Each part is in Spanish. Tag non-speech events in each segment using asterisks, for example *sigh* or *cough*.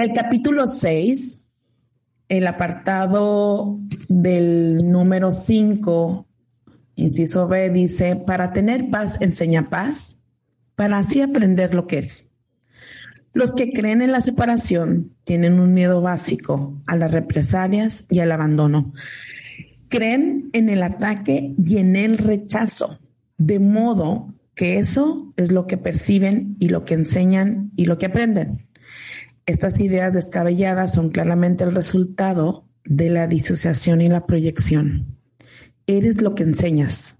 Del capítulo 6, el apartado del número 5, inciso B, dice, para tener paz, enseña paz, para así aprender lo que es. Los que creen en la separación tienen un miedo básico a las represalias y al abandono. Creen en el ataque y en el rechazo, de modo que eso es lo que perciben y lo que enseñan y lo que aprenden. Estas ideas descabelladas son claramente el resultado de la disociación y la proyección. Eres lo que enseñas,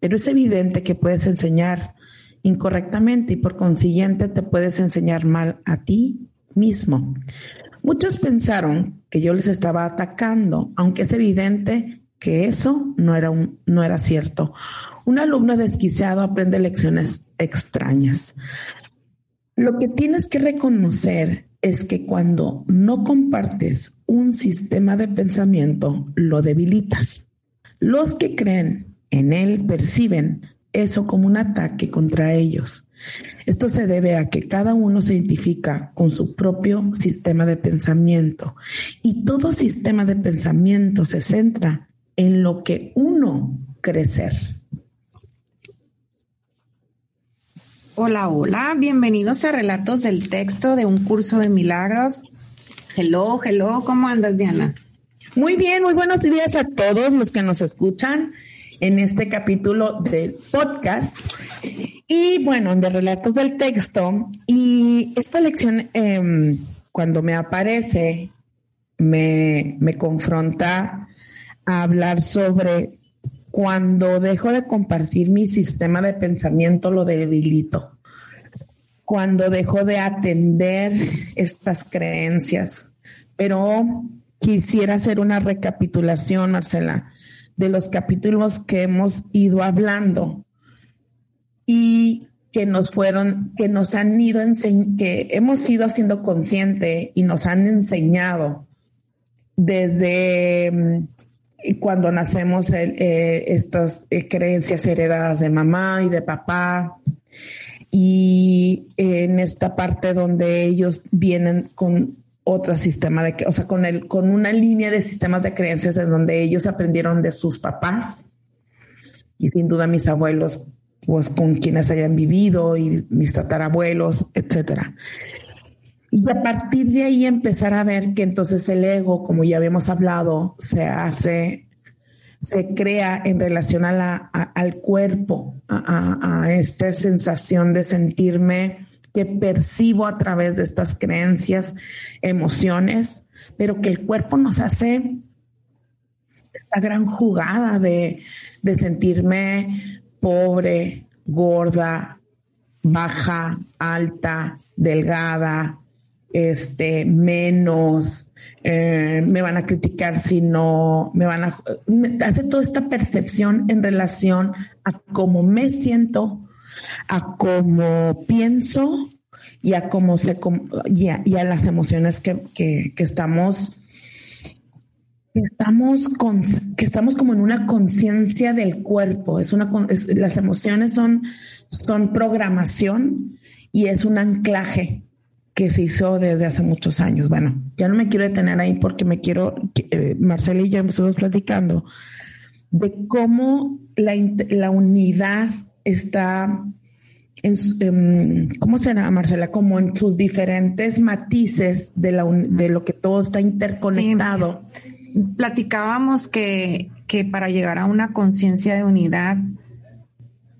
pero es evidente que puedes enseñar incorrectamente y por consiguiente te puedes enseñar mal a ti mismo. Muchos pensaron que yo les estaba atacando, aunque es evidente que eso no era, un, no era cierto. Un alumno desquiciado aprende lecciones extrañas. Lo que tienes que reconocer es que cuando no compartes un sistema de pensamiento, lo debilitas. Los que creen en él perciben eso como un ataque contra ellos. Esto se debe a que cada uno se identifica con su propio sistema de pensamiento y todo sistema de pensamiento se centra en lo que uno cree ser. Hola, hola, bienvenidos a Relatos del Texto de un curso de milagros. Hello, hello, ¿cómo andas, Diana? Muy bien, muy buenos días a todos los que nos escuchan en este capítulo del podcast. Y bueno, de Relatos del Texto. Y esta lección, em, cuando me aparece, me, me confronta a hablar sobre cuando dejo de compartir mi sistema de pensamiento, lo debilito. Cuando dejo de atender estas creencias. Pero quisiera hacer una recapitulación, Marcela, de los capítulos que hemos ido hablando y que nos fueron, que nos han ido que hemos ido haciendo consciente y nos han enseñado desde mm, cuando nacemos eh, estas eh, creencias heredadas de mamá y de papá. Y en esta parte donde ellos vienen con otro sistema de, o sea, con, el, con una línea de sistemas de creencias en donde ellos aprendieron de sus papás y sin duda mis abuelos, pues con quienes hayan vivido y mis tatarabuelos, etcétera. Y a partir de ahí empezar a ver que entonces el ego, como ya habíamos hablado, se hace, se crea en relación a al cuerpo, a, a, esta sensación de sentirme que percibo a través de estas creencias, emociones, pero que el cuerpo nos hace esta gran jugada de, de sentirme pobre, gorda, baja, alta, delgada, este, menos, eh, me van a criticar si no, me van a, hace toda esta percepción en relación a cómo me siento, a cómo pienso y a cómo se, y a, las emociones que, que, que estamos estamos con, que estamos como en una conciencia del cuerpo. Es una, las emociones son, son programación y es un anclaje que se hizo desde hace muchos años. Bueno, ya no me quiero detener ahí porque me quiero, eh, Marcela y yo estuvimos platicando de cómo la, la unidad está en, ¿cómo será, Marcela? Como en sus diferentes matices de, la, de lo que todo está interconectado. platicábamos que, que para llegar a una conciencia de unidad,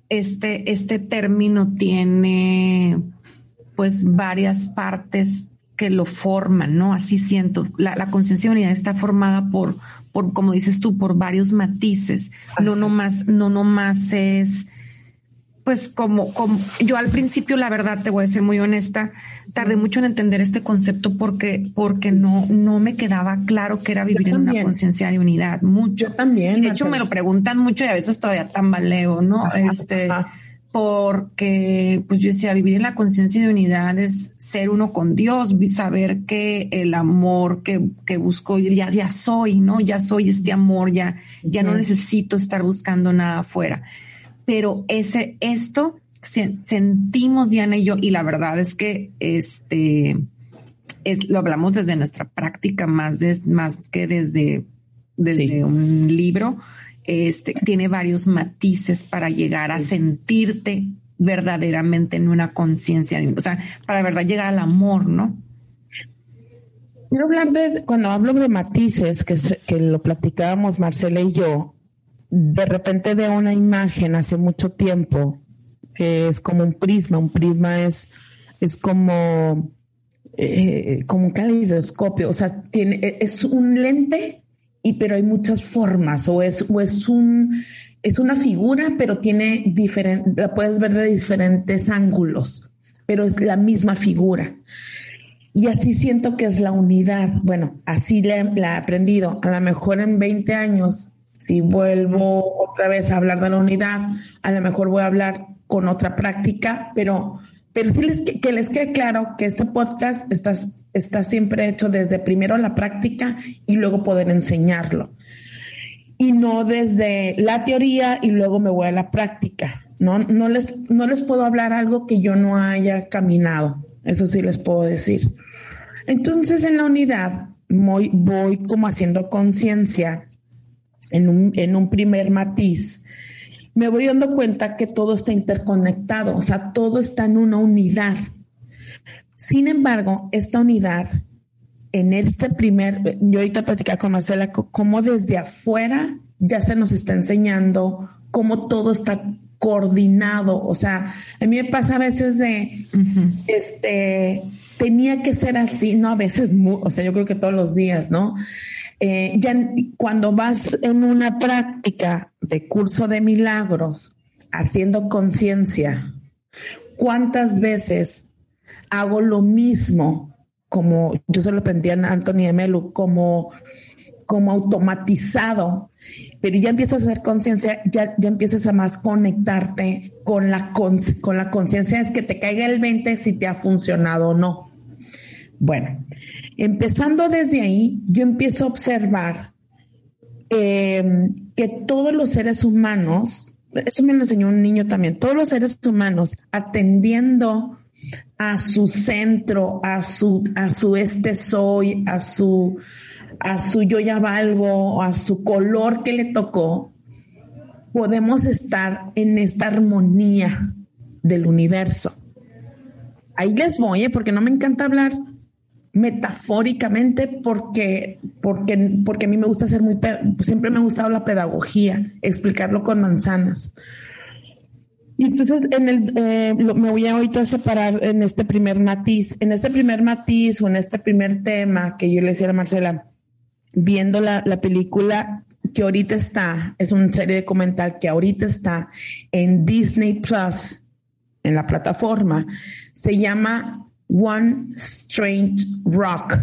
este, este término tiene pues varias partes que lo forman, ¿no? Así siento. La, conciencia de unidad está formada por, por, como dices tú, por varios matices. No nomás, no nomás es, pues como, como, yo al principio, la verdad, te voy a ser muy honesta, tardé mucho en entender este concepto porque, porque no, no me quedaba claro que era vivir en una conciencia de unidad. Mucho. también. de hecho, me lo preguntan mucho y a veces todavía tambaleo, ¿no? este porque pues yo decía, vivir en la conciencia de unidad es ser uno con Dios, saber que el amor que, que busco, ya, ya soy, ¿no? Ya soy este amor, ya, ya no necesito estar buscando nada afuera. Pero ese, esto sentimos Diana y yo, y la verdad es que este, lo hablamos desde nuestra práctica más, más que desde, desde un libro este, tiene varios matices para llegar a sentirte verdaderamente en una conciencia, o sea, para verdad llegar al amor, ¿no? Quiero hablar de, cuando hablo de matices, que, que lo platicábamos Marcela y yo, de repente veo una imagen hace mucho tiempo que es como un prisma, un prisma es, es como, eh, como un calidoscopio, o sea, tiene, es un lente y pero hay muchas formas o es, o es un es una figura, pero tiene diferente, la puedes ver de diferentes ángulos, pero es la misma figura. Y así siento que es la unidad. Bueno, así la, he aprendido. A lo mejor en 20 años, si vuelvo otra vez a hablar de la unidad, a lo mejor voy a hablar con otra práctica, pero, pero sí les, que les quede claro que este podcast estás está siempre hecho desde primero la práctica y luego poder enseñarlo. Y no desde la teoría y luego me voy a la práctica. No, no, les, no les puedo hablar algo que yo no haya caminado. Eso sí les puedo decir. Entonces en la unidad voy, voy como haciendo conciencia en un, en un primer matiz. Me voy dando cuenta que todo está interconectado, o sea, todo está en una unidad sin embargo, esta unidad, en este primer, yo ahorita platicaba con Marcela, cómo desde afuera ya se nos está enseñando cómo todo está coordinado. O sea, a mí me pasa a veces de, este, tenía que ser así, no a veces, o sea, yo creo que todos los días, ¿no? Eh, ya cuando vas en una práctica de curso de milagros, haciendo conciencia, ¿cuántas veces hago lo mismo, como yo se lo aprendí a Anthony Melu, como, como automatizado, pero ya empiezas a hacer conciencia, ya, ya empiezas a más conectarte con la, con, la conciencia, es que te caiga el 20 si te ha funcionado o no. Bueno, empezando desde ahí, yo empiezo a observar em, que todos los seres humanos, eso me lo enseñó un niño también, todos los seres humanos atendiendo a su centro, a su, a su este soy, a su, a su yo ya valgo, a su color que le tocó, podemos estar en esta armonía del universo. Ahí les voy, ¿eh? porque no me encanta hablar metafóricamente porque, porque, porque a mí me gusta ser muy, siempre me ha gustado la pedagogía, explicarlo con manzanas. Y entonces en el, eh, me voy a ahorita separar en este primer matiz, en este primer matiz o en este primer tema que yo le decía a Marcela, viendo la, la película que ahorita está, es una serie documental que ahorita está en Disney Plus, en la plataforma, se llama One Strange Rock.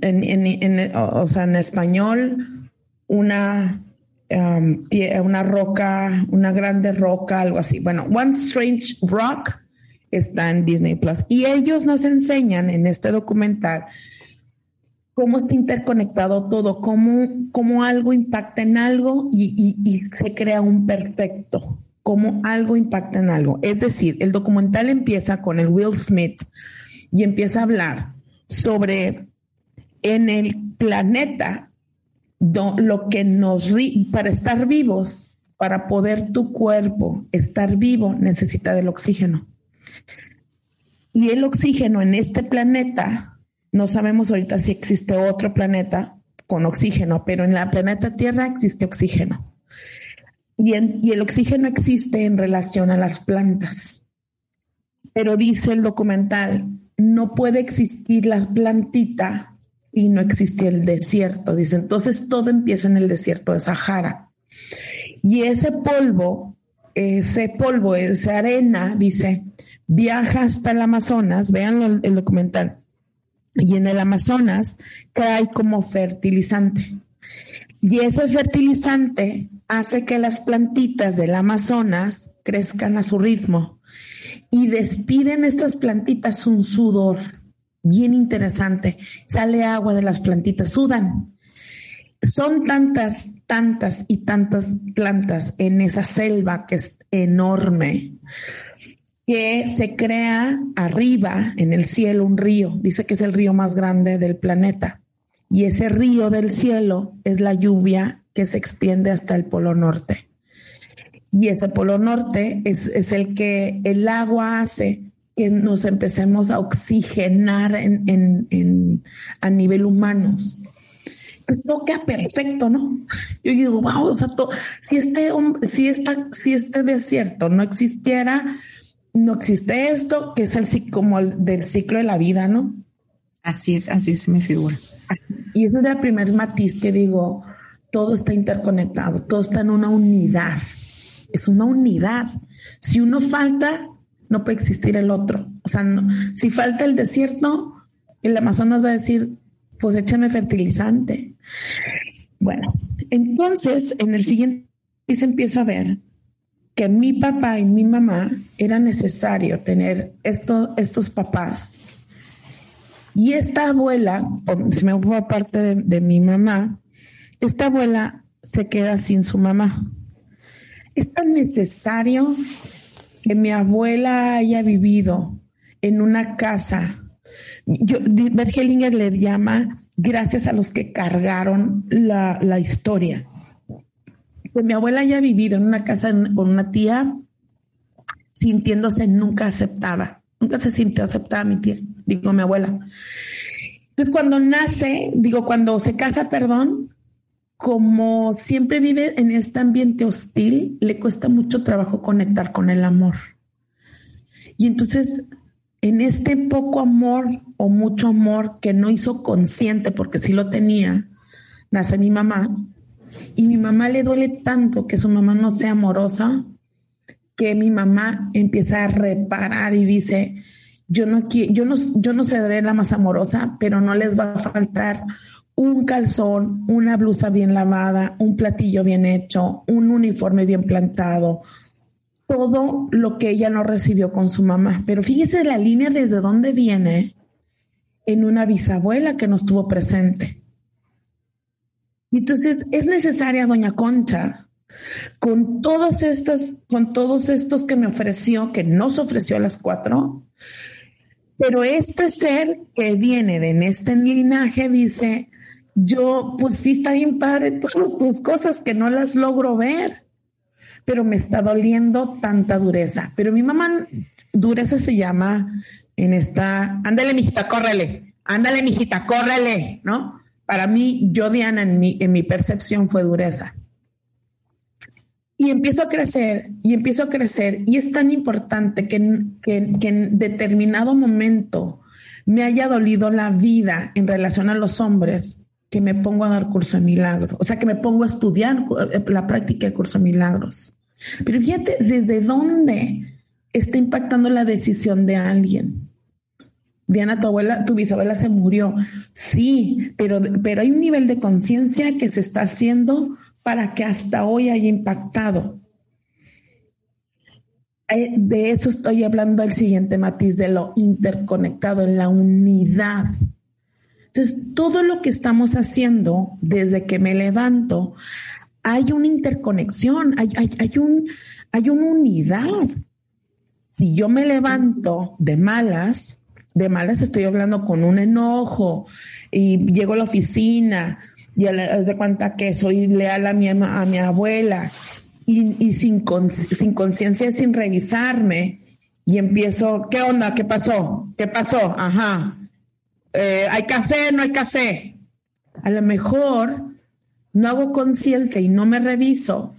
En, en, en, o sea, en español, una Um, una roca, una grande roca, algo así. Bueno, One Strange Rock está en Disney Plus. Y ellos nos enseñan en este documental cómo está interconectado todo, cómo, cómo algo impacta en algo y, y, se crea un perfecto, cómo algo impacta en algo. Es decir, el documental empieza con el Will Smith y empieza a hablar sobre en el planeta lo que nos, para estar vivos, para poder tu cuerpo estar vivo, necesita del oxígeno. Y el oxígeno en este planeta, no sabemos ahorita si existe otro planeta con oxígeno, pero en la planeta Tierra existe oxígeno. Y, y el oxígeno existe en relación a las plantas. Pero dice el documental no puede existir la plantita y no existe el desierto. Dice, entonces todo empieza en el desierto de Sahara. Y ese polvo, ese polvo, esa arena, dice, viaja hasta el Amazonas, vean el, documental, y en el Amazonas cae como fertilizante. Y ese fertilizante hace que las plantitas del Amazonas crezcan a su ritmo y despiden estas plantitas un sudor bien interesante. Sale agua de las plantitas, sudan. Son tantas, tantas y tantas plantas en esa selva que es enorme que se crea arriba en el cielo un río. Dice que es el río más grande del planeta. Y ese río del cielo es la lluvia que se extiende hasta el Polo Norte. Y ese Polo Norte es, el que el agua hace que nos empecemos a oxigenar en, a nivel humano. Entonces todo queda perfecto, ¿no? Yo digo, wow, o sea, si, este, si, esta, si este desierto no existiera, no existe esto, que es el como el del ciclo de la vida, ¿no? Así es, así es me figura. Y ese es el primer matiz que digo, todo está interconectado, todo está en una unidad es una unidad. Si uno falta, no puede existir el otro. O sea, si falta el desierto, el Amazonas va a decir, pues échame fertilizante. Bueno, entonces en el siguiente se empiezo a ver que mi papá y mi mamá era necesario tener estos papás. Y esta abuela, si me ocupa parte de mi mamá, esta abuela se queda sin su mamá es tan necesario que mi abuela haya vivido en una casa. Yo, Bergelinger le llama gracias a los que cargaron la, la historia. Que mi abuela haya vivido en una casa con una tía sintiéndose nunca aceptada. Nunca se sintió aceptada mi tía, digo mi abuela. Entonces cuando nace, digo cuando se casa, perdón, como siempre vive en este ambiente hostil, le cuesta mucho trabajo conectar con el amor. Y entonces, en este poco amor o mucho amor que no hizo consciente, porque sí lo tenía, nace mi mamá. Y mi mamá le duele tanto que su mamá no sea amorosa, que mi mamá empieza a reparar y dice, yo no, yo no, yo no seré la más amorosa, pero no les va a faltar un calzón, una blusa bien lavada, un platillo bien hecho, un uniforme bien plantado, todo lo que ella no recibió con su mamá. Pero fíjese la línea desde dónde viene en una bisabuela que no estuvo presente. Entonces es necesaria doña Concha con todas estas, con todos estos que me ofreció, que no se ofreció a las cuatro, pero este ser que viene de este linaje dice, yo, pues sí está bien padre todas tus cosas que no las logro ver, pero me está doliendo tanta dureza. Pero mi mamá, dureza se llama en esta, ándale, mijita, córrele, ándale, mijita, córrele, ¿no? Para mí, yo, Diana, en mi, en mi percepción fue dureza. Y empiezo a crecer y empiezo a crecer. Y es tan importante que, que, que en determinado momento me haya dolido la vida en relación a los hombres que me pongo a dar curso de milagros, o sea, que me pongo a estudiar eh, la práctica de curso de milagros. Pero fíjate, ¿desde dónde está impactando la decisión de alguien? Diana, tu abuela, tu bisabuela se murió. Sí, pero, pero hay un nivel de conciencia que se está haciendo para que hasta hoy haya impactado. Eh, de eso estoy hablando el siguiente matiz de lo interconectado en la unidad entonces, todo lo que estamos haciendo desde que me levanto, hay una interconexión, hay, hay, un, hay una unidad. Si yo me levanto de malas, de malas estoy hablando con un enojo y llego a la oficina y de cuenta que soy leal a mi, a mi abuela y, y sin, sin conciencia, sin revisarme y empiezo, ¿qué onda? ¿Qué pasó? ¿Qué pasó? Ajá. Eh, ¿hay café? ¿No hay café? A lo mejor no hago conciencia y no me reviso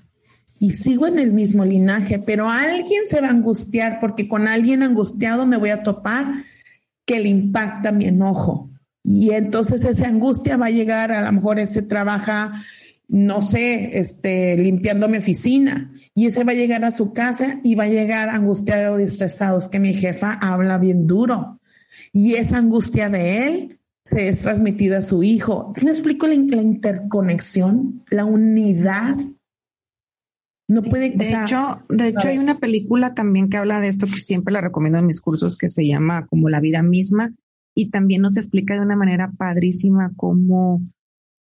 y sigo en el mismo linaje, pero alguien se va a angustiar porque con alguien angustiado me voy a topar que le impacta mi enojo. Y entonces esa angustia va a llegar, a lo mejor ese trabaja, no sé, este, limpiando mi oficina. Y ese va a llegar a su casa y va a llegar angustiado, estresado. Es que mi jefa habla bien duro. Y esa angustia de él se es transmitida a su hijo. ¿Sí me explico la, interconexión, la unidad? No puede. De hecho, de hecho hay una película también que habla de esto que siempre la recomiendo en mis cursos que se llama como la vida misma y también nos explica de una manera padrísima cómo,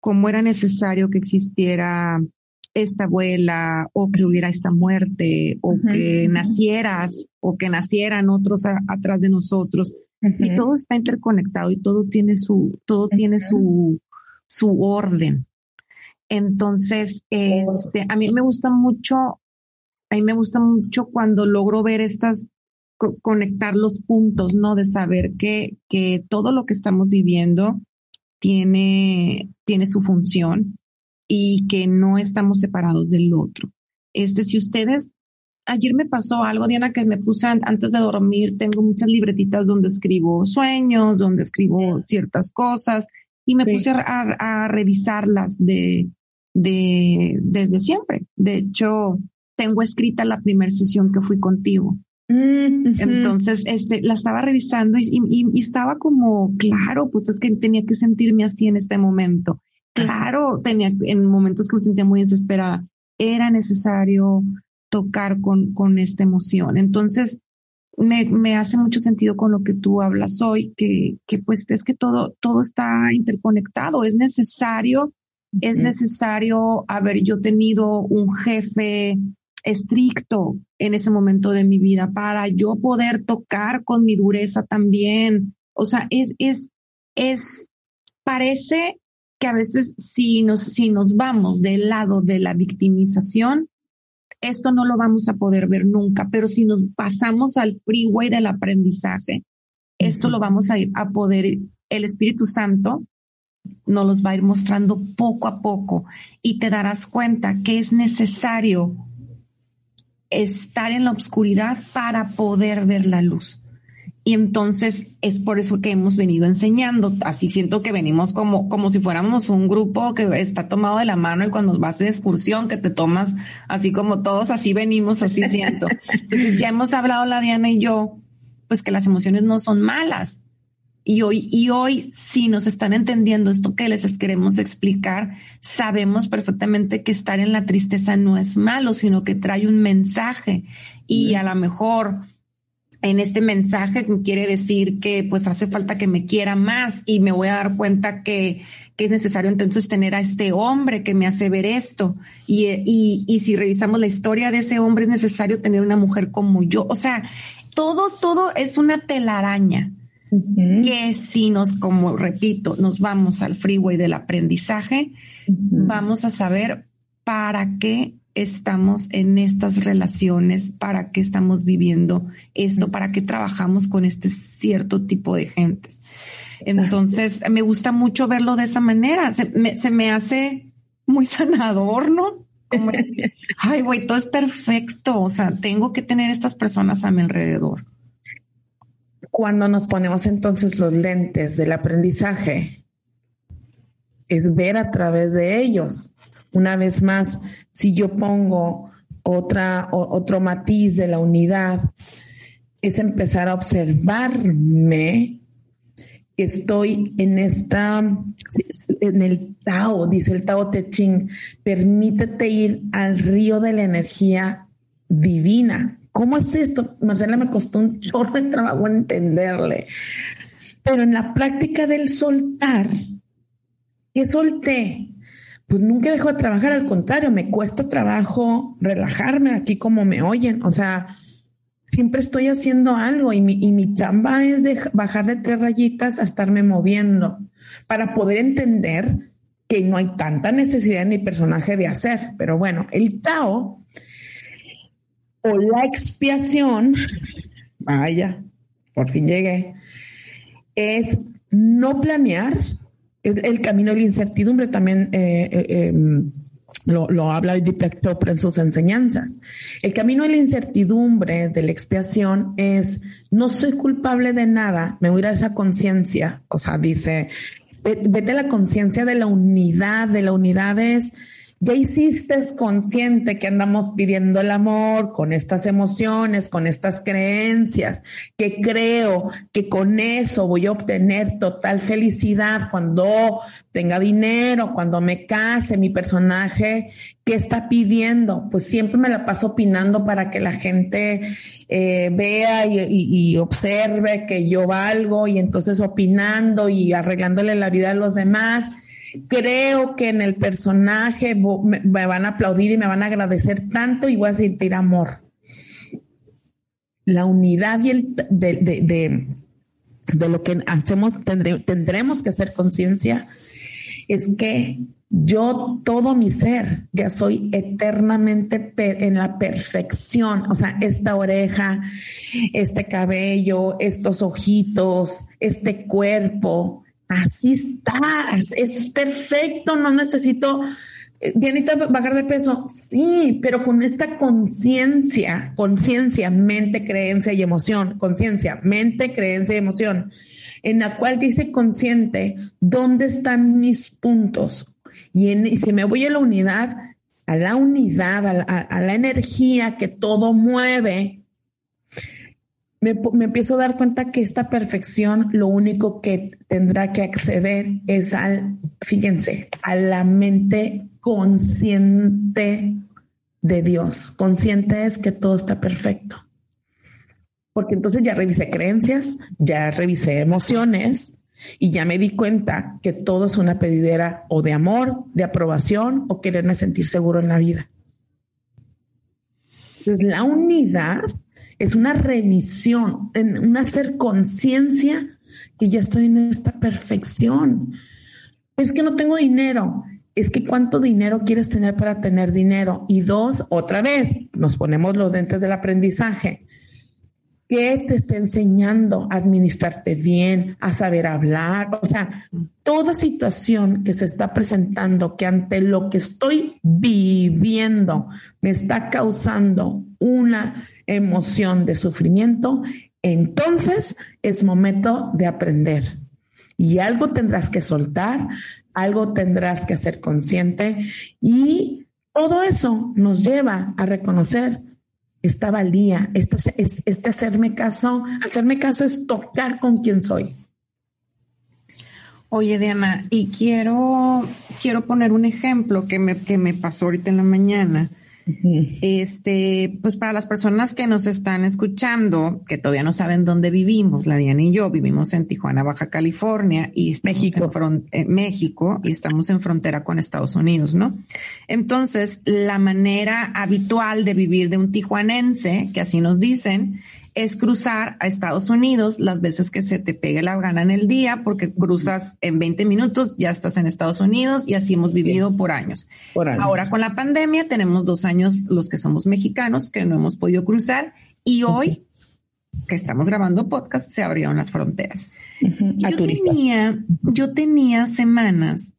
cómo era necesario que existiera esta abuela o que hubiera esta muerte o que nacieras o que nacieran otros atrás de nosotros y todo está interconectado y todo tiene su todo tiene su su orden entonces este a mí me gusta mucho a mí me gusta mucho cuando logro ver estas conectar los puntos, ¿no? De saber que, que todo lo que estamos viviendo tiene, tiene su función y que no estamos separados del otro. Este, si ustedes, ayer me pasó algo, Diana, que me puse antes de dormir, tengo muchas libretitas donde escribo sueños, donde escribo ciertas cosas y me puse a, a, revisarlas de, de, desde siempre. De hecho, tengo escrita la primera sesión que fui contigo Mm, Entonces, este, la estaba revisando y, estaba como, claro, pues es que tenía que sentirme así en este momento. Claro, tenía en momentos que me sentía muy desesperada. Era necesario tocar con, con esta emoción. Entonces, me, me, hace mucho sentido con lo que tú hablas hoy, que, que pues es que todo, todo está interconectado. Es necesario, es necesario haber yo tenido un jefe estricto en ese momento de mi vida para yo poder tocar con mi dureza también. O sea, es, es, es parece que a veces si nos, si nos vamos del lado de la victimización, esto no lo vamos a poder ver nunca, pero si nos pasamos al freeway del aprendizaje, esto lo vamos a, a poder, el Espíritu Santo nos los va a ir mostrando poco a poco y te darás cuenta que es necesario estar en la oscuridad para poder ver la luz. Y entonces es por eso que hemos venido enseñando. Así siento que venimos como, como si fuéramos un grupo que está tomado de la mano y cuando vas de excursión que te tomas así como todos, así venimos, así siento. Entonces ya hemos hablado la Diana y yo, pues que las emociones no son malas, y hoy, y hoy, si nos están entendiendo esto que les queremos explicar, sabemos perfectamente que estar en la tristeza no es malo, sino que trae un mensaje. Y a lo mejor en este mensaje quiere decir que pues hace falta que me quiera más y me voy a dar cuenta que, que es necesario entonces tener a este hombre que me hace ver esto. Y, y, y si revisamos la historia de ese hombre, es necesario tener una mujer como yo. O sea, todo, todo es una telaraña que si nos, como repito, nos vamos al freeway del aprendizaje, vamos a saber para qué estamos en estas relaciones, para qué estamos viviendo esto, para qué trabajamos con este cierto tipo de gentes. Entonces, me gusta mucho verlo de esa manera. Se me, se me hace muy *laughs* sanador, ¿no? Como, *laughs* ay, güey, todo es perfecto. O sea, tengo que tener estas personas a mi alrededor cuando nos ponemos entonces los lentes del aprendizaje, es ver a través de ellos. Una vez más, si yo pongo otra, otro matiz de la unidad, es empezar a observarme estoy en esta, en el Tao, dice el Tao Te Ching, permítete ir al río de la energía divina. ¿Cómo es esto? Marcela me costó un chorro de trabajo entenderle. Pero en la práctica del soltar, ¿qué solté? Pues nunca dejo de trabajar, al contrario, me cuesta trabajo relajarme aquí como me oyen. O sea, siempre estoy haciendo algo y mi, y mi chamba es bajar de tres rayitas a estarme moviendo para poder entender que no hay tanta necesidad en mi personaje de hacer. Pero bueno, el Tao o la expiación, vaya, por fin llegué, es no planear, es el camino de la incertidumbre también eh, eh, em, lo, habla Deepak Chopra en sus enseñanzas. El camino de la incertidumbre, de la expiación, es no soy culpable de nada, me voy a a esa conciencia. O sea, dice, vete a la conciencia de la unidad, de la unidad es ya hiciste consciente que andamos pidiendo el amor con estas emociones, con estas creencias, que creo que con eso voy a obtener total felicidad cuando tenga dinero, cuando me case, mi personaje, ¿qué está pidiendo? Pues siempre me la paso opinando para que la gente eh, vea y, y observe que yo valgo y entonces opinando y arreglándole la vida a los demás creo que en el personaje me van a aplaudir y me van a agradecer tanto y voy a sentir amor. La unidad y el de, lo que hacemos, tendremos que hacer conciencia, es que yo, todo mi ser, ya soy eternamente en la perfección. O sea, esta oreja, este cabello, estos ojitos, este cuerpo, así está, es perfecto, no necesito, eh, Dianita, bajar de peso, sí, pero con esta conciencia, conciencia, mente, creencia y emoción, conciencia, mente, creencia y emoción, en la cual dice consciente, ¿dónde están mis puntos? Y, si me voy a la unidad, a la unidad, a la energía que todo mueve, me, empiezo a dar cuenta que esta perfección lo único que tendrá que acceder es al, fíjense, a la mente consciente de Dios. Consciente es que todo está perfecto. Porque entonces ya revisé creencias, ya revisé emociones y ya me di cuenta que todo es una pedidera o de amor, de aprobación o quererme sentir seguro en la vida. Entonces, la unidad es una revisión, un hacer conciencia que ya estoy en esta perfección. Es que no tengo dinero. Es que cuánto dinero quieres tener para tener dinero. Y dos, otra vez, nos ponemos los dentes del aprendizaje. ¿Qué te está enseñando a administrarte bien, a saber hablar? O sea, toda situación que se está presentando, que ante lo que estoy viviendo me está causando una emoción de sufrimiento, entonces es momento de aprender. Y algo tendrás que soltar, algo tendrás que hacer consciente y todo eso nos lleva a reconocer esta valía, este, hacerme caso. Hacerme caso es tocar con quien soy. Oye, Diana, y quiero, quiero poner un ejemplo que me, que me pasó ahorita en la mañana. Este, pues para las personas que nos están escuchando, que todavía no saben dónde vivimos, la Diana y yo vivimos en Tijuana, Baja California y México. En México y estamos en frontera con Estados Unidos, ¿no? Entonces, la manera habitual de vivir de un tijuanense, que así nos dicen, es cruzar a Estados Unidos las veces que se te pegue la gana en el día, porque cruzas en 20 minutos, ya estás en Estados Unidos y así hemos vivido por años. Ahora con la pandemia tenemos dos años los que somos mexicanos que no hemos podido cruzar y hoy que estamos grabando podcast se abrieron las fronteras. yo, tenía, yo tenía semanas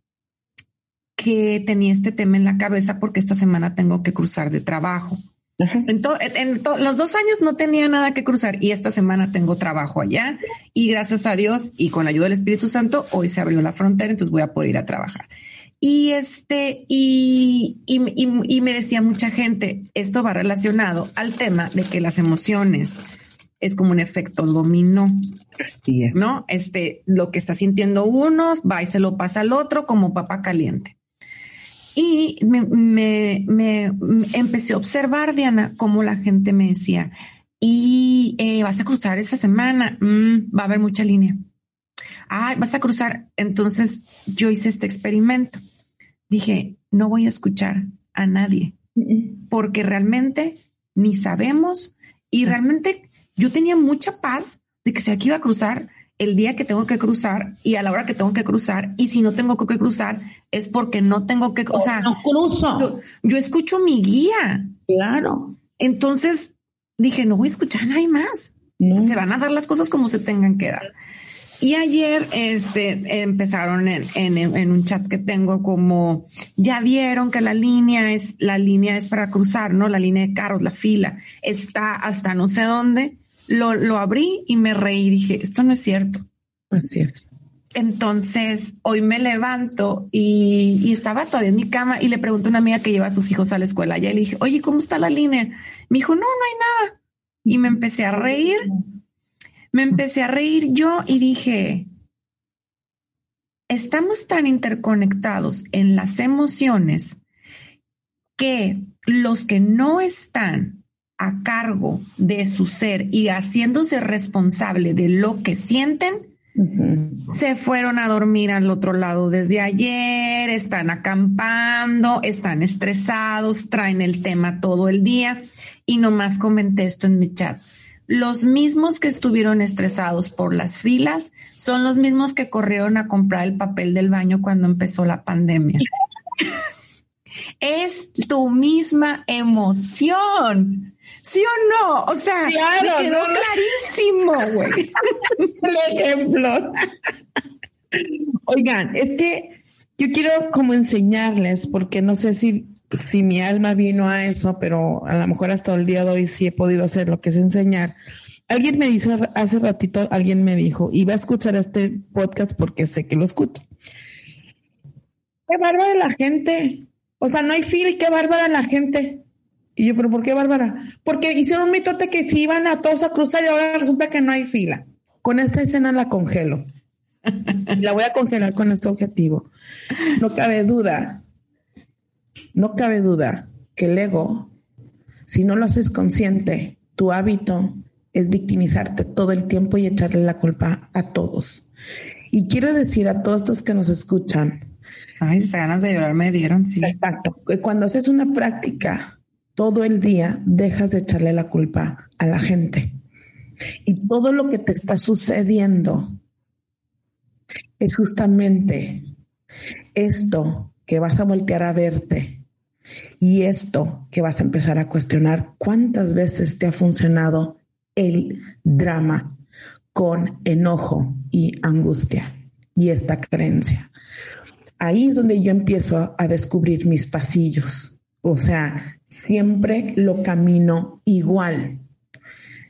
que tenía este tema en la cabeza porque esta semana tengo que cruzar de trabajo. En, los dos años no tenía nada que cruzar y esta semana tengo trabajo allá y gracias a Dios y con la ayuda del Espíritu Santo hoy se abrió la frontera, entonces voy a poder ir a trabajar. Y este, y, y, me decía mucha gente, esto va relacionado al tema de que las emociones es como un efecto dominó, ¿no? Este, lo que está sintiendo uno va y se lo pasa al otro como papa caliente. Y me, empecé a observar, Diana, cómo la gente me decía, y eh, vas a cruzar esa semana, mm, va a haber mucha línea. Ah, vas a cruzar. Entonces yo hice este experimento. Dije, no voy a escuchar a nadie, porque realmente ni sabemos y realmente yo tenía mucha paz de que si aquí iba a cruzar, el día que tengo que cruzar y a la hora que tengo que cruzar. Y si no tengo que cruzar es porque no tengo que, o, sea, no cruzo. Yo, escucho mi guía. Claro. Entonces dije, no voy a escuchar a nadie más. Se van a dar las cosas como se tengan que dar. Y ayer este, empezaron en, en, un chat que tengo como, ya vieron que la línea es, la línea es para cruzar, ¿no? La línea de carros, la fila, está hasta no sé dónde. Lo, lo abrí y me reí. Dije, esto no es cierto. Así es. Entonces, hoy me levanto y, y, estaba todavía en mi cama y le pregunto a una amiga que lleva a sus hijos a la escuela. Y le dije, oye, ¿cómo está la línea? Me dijo, no, no hay nada. Y me empecé a reír me empecé a reír yo y dije, estamos tan interconectados en las emociones que los que no están a cargo de su ser y haciéndose responsable de lo que sienten, se fueron a dormir al otro lado desde ayer, están acampando, están estresados, traen el tema todo el día y nomás comenté esto en mi chat. Los mismos que estuvieron estresados por las filas son los mismos que corrieron a comprar el papel del baño cuando empezó la pandemia. *laughs* es tu misma emoción. ¿Sí o no? O sea, me quedó clarísimo, güey. El ejemplo. Oigan, es que yo quiero como enseñarles, porque no sé si si mi alma vino a eso, pero a lo mejor hasta el día de hoy sí he podido hacer lo que es enseñar. Alguien me dice hace ratito, alguien me dijo, iba a escuchar este podcast porque sé que lo escucho. Qué bárbara la gente. O sea, no hay fila y qué bárbara la gente. Y yo, pero ¿por qué bárbara? Porque hicieron un mitote que si iban a todos a cruzar y ahora resulta que no hay fila. Con esta escena la congelo. *laughs* la voy a congelar con este objetivo. No cabe duda no cabe duda que el ego, si no lo haces consciente, tu hábito es victimizarte todo el tiempo y echarle la culpa a todos. Y quiero decir a todos los que nos escuchan. Ay, esas ganas de llorar me dieron, sí. Exacto. Cuando haces una práctica todo el día, dejas de echarle la culpa a la gente. Y todo lo que te está sucediendo es justamente esto que vas a voltear a verte y esto que vas a empezar a cuestionar, ¿cuántas veces te ha funcionado el drama con enojo y angustia y esta creencia? Ahí es donde yo empiezo a descubrir mis pasillos. O sea, siempre lo camino igual.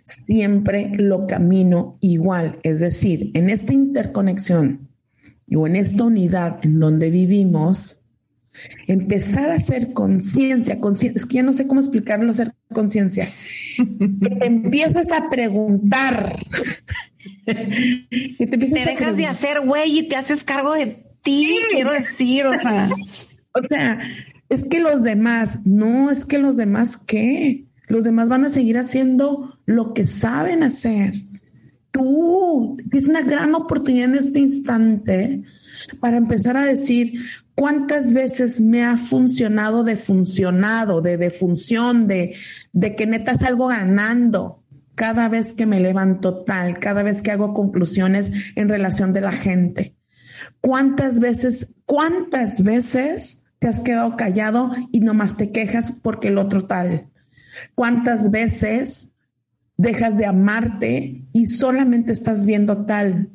Siempre lo camino igual. Es decir, en esta interconexión o en esta unidad en donde vivimos, Empezar a hacer conciencia, es que ya no sé cómo explicarlo, hacer conciencia. *laughs* empiezas a preguntar. te, dejas de hacer güey y te haces cargo de ti, quiero decir, o sea. O sea, es que los demás, no, es que los demás, ¿qué? Los demás van a seguir haciendo lo que saben hacer. Tú, es una gran oportunidad en este instante para empezar a decir, ¿Cuántas veces me ha funcionado de funcionado, de defunción, de, de que neta salgo ganando? Cada vez que me levanto tal, cada vez que hago conclusiones en relación de la gente. ¿Cuántas veces, cuántas veces te has quedado callado y nomás te quejas porque el otro tal? ¿Cuántas veces dejas de amarte y solamente estás viendo tal?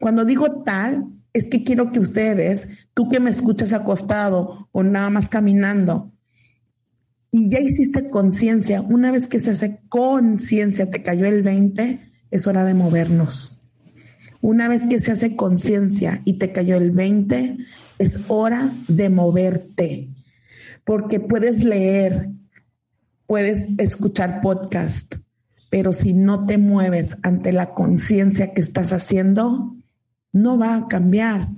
Cuando digo tal, es que quiero que ustedes, tú que me escuchas acostado o nada más caminando, y ya hiciste conciencia, una vez que se hace conciencia, te cayó el 20, es hora de movernos. Una vez que se hace conciencia y te cayó el 20, es hora de moverte, porque puedes leer, puedes escuchar podcast, pero si no te mueves ante la conciencia que estás haciendo, no va a cambiar.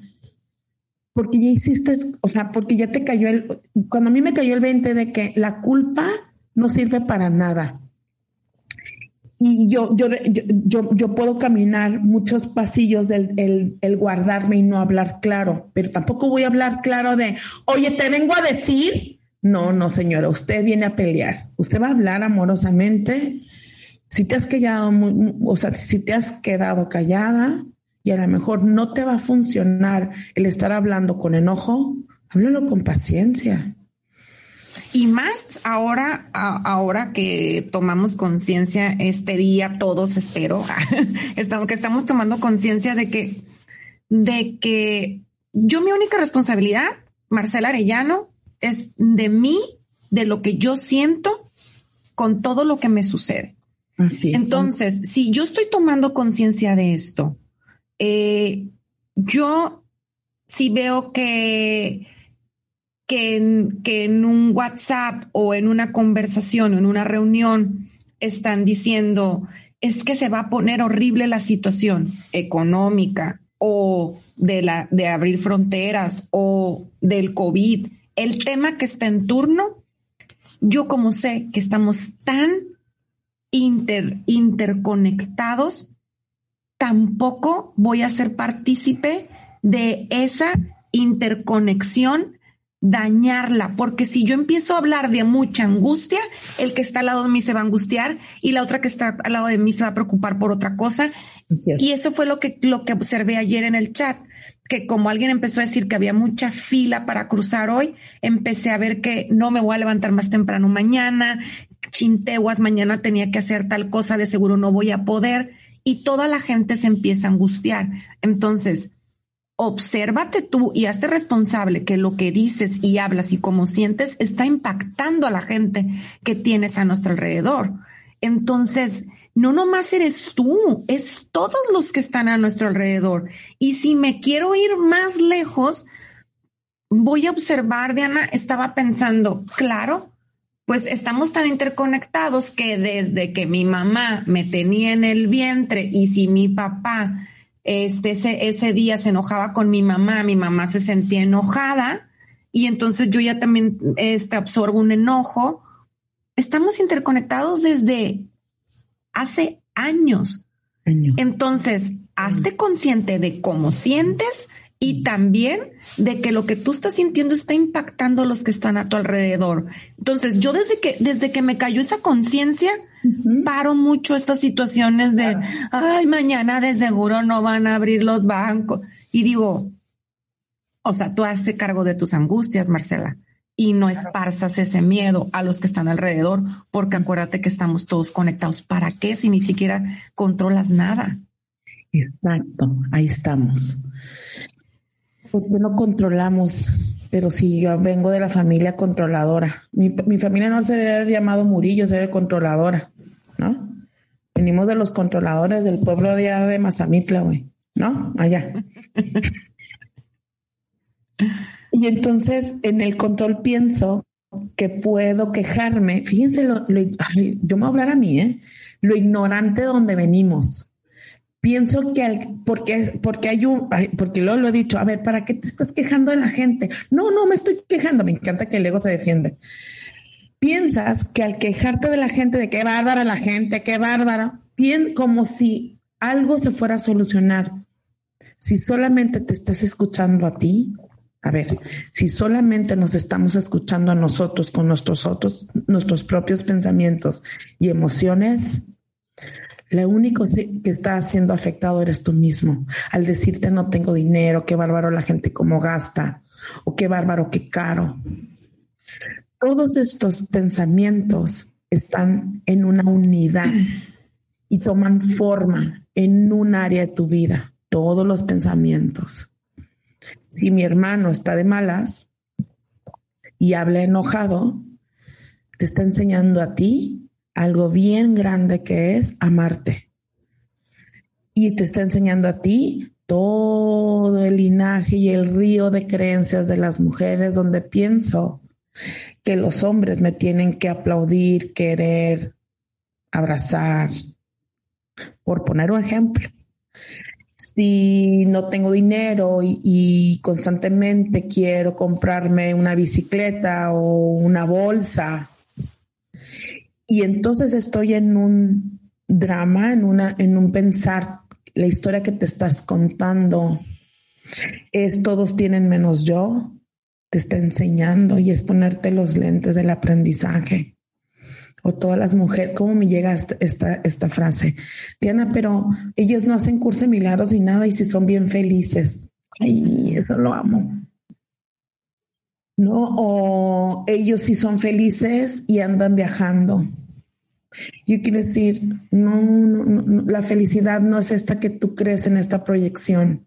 Porque ya hiciste, o sea, porque ya te cayó el, cuando a mí me cayó el 20 de que la culpa no sirve para nada. Y yo, yo, yo, yo puedo caminar muchos pasillos del el, guardarme y no hablar claro, pero tampoco voy a hablar claro de, oye, te vengo a decir. No, no, señora, usted viene a pelear. Usted va a hablar amorosamente. Si te has quedado, o sea, si te has quedado callada, y a lo mejor no te va a funcionar el estar hablando con enojo, háblalo con paciencia. Y más ahora, ahora que tomamos conciencia este día, todos espero, *laughs* estamos, que estamos tomando conciencia de que, de que yo mi única responsabilidad, Marcela Arellano, es de mí, de lo que yo siento con todo lo que me sucede. Entonces, si yo estoy tomando conciencia de esto, eh, yo si veo que, que en, que en un WhatsApp o en una conversación o en una reunión están diciendo, es que se va a poner horrible la situación económica o de, la, de abrir fronteras o del COVID, el tema que está en turno, yo como sé que estamos tan inter, interconectados, tampoco voy a ser partícipe de esa interconexión, dañarla, porque si yo empiezo a hablar de mucha angustia, el que está al lado de mí se va a angustiar y la otra que está al lado de mí se va a preocupar por otra cosa. Y eso fue lo que, lo que observé ayer en el chat, que como alguien empezó a decir que había mucha fila para cruzar hoy, empecé a ver que no me voy a levantar más temprano mañana, chinteguas, mañana tenía que hacer tal cosa, de seguro no voy a poder y toda la gente se empieza a angustiar. Entonces, obsérvate tú y hazte responsable que lo que dices y hablas y como sientes está impactando a la gente que tienes a nuestro alrededor. Entonces, no nomás eres tú, es todos los que están a nuestro alrededor. Y si me quiero ir más lejos, voy a observar, Diana, estaba pensando, claro, pues estamos tan interconectados que desde que mi mamá me tenía en el vientre y si mi papá este, ese, ese día se enojaba con mi mamá, mi mamá se sentía enojada y entonces yo ya también este, absorbo un enojo. Estamos interconectados desde hace años. Entonces, hazte consciente de cómo sientes y también de que lo que tú estás sintiendo está impactando a los que están a tu alrededor. Entonces, yo desde que, desde que me cayó esa conciencia, paro mucho estas situaciones de, ay, mañana de seguro no van a abrir los bancos. Y digo, o sea, tú haces cargo de tus angustias, Marcela, y no esparzas ese miedo a los que están alrededor, porque acuérdate que estamos todos conectados. ¿Para qué si ni siquiera controlas nada? Exacto, ahí estamos. Porque no controlamos, pero si yo vengo de la familia controladora. Mi, familia no se debe haber llamado Murillo, se debe controladora, ¿no? Venimos de los controladores del pueblo de, de Mazamitla, güey, ¿no? Allá. *laughs* y entonces en el control pienso que puedo quejarme. Fíjense, lo, yo me voy a hablar a mí, ¿eh? Lo ignorante de donde venimos pienso que al, porque, porque hay un, porque luego lo he dicho, a ver, ¿para qué te estás quejando de la gente? No, no me estoy quejando, me encanta que el ego se defiende. Piensas que al quejarte de la gente, de qué bárbara la gente, qué bárbara, bien como si algo se fuera a solucionar. Si solamente te estás escuchando a ti, a ver, si solamente nos estamos escuchando a nosotros con nuestros otros, nuestros propios pensamientos y emociones, lo único que está siendo afectado eres tú mismo. Al decirte no tengo dinero, qué bárbaro la gente cómo gasta, o qué bárbaro, qué caro. Todos estos pensamientos están en una unidad y toman forma en un área de tu vida. Todos los pensamientos. Si mi hermano está de malas y habla enojado, te está enseñando a ti algo bien grande que es amarte. Y te está enseñando a ti todo el linaje y el río de creencias de las mujeres donde pienso que los hombres me tienen que aplaudir, querer, abrazar, por poner un ejemplo. Si no tengo dinero y, y, constantemente quiero comprarme una bicicleta o una bolsa y entonces estoy en un drama, en, una, en un pensar, la historia que te estás contando es todos tienen menos yo, te está enseñando y es ponerte los lentes del aprendizaje. O todas las mujeres, ¿cómo me llega esta, esta, frase? Diana, pero ellas no hacen curso de milagros ni nada y si son bien felices. Ay, eso lo amo. ¿no? O ellos sí son felices y andan viajando. Yo quiero decir, no, la felicidad no es esta que tú crees en esta proyección.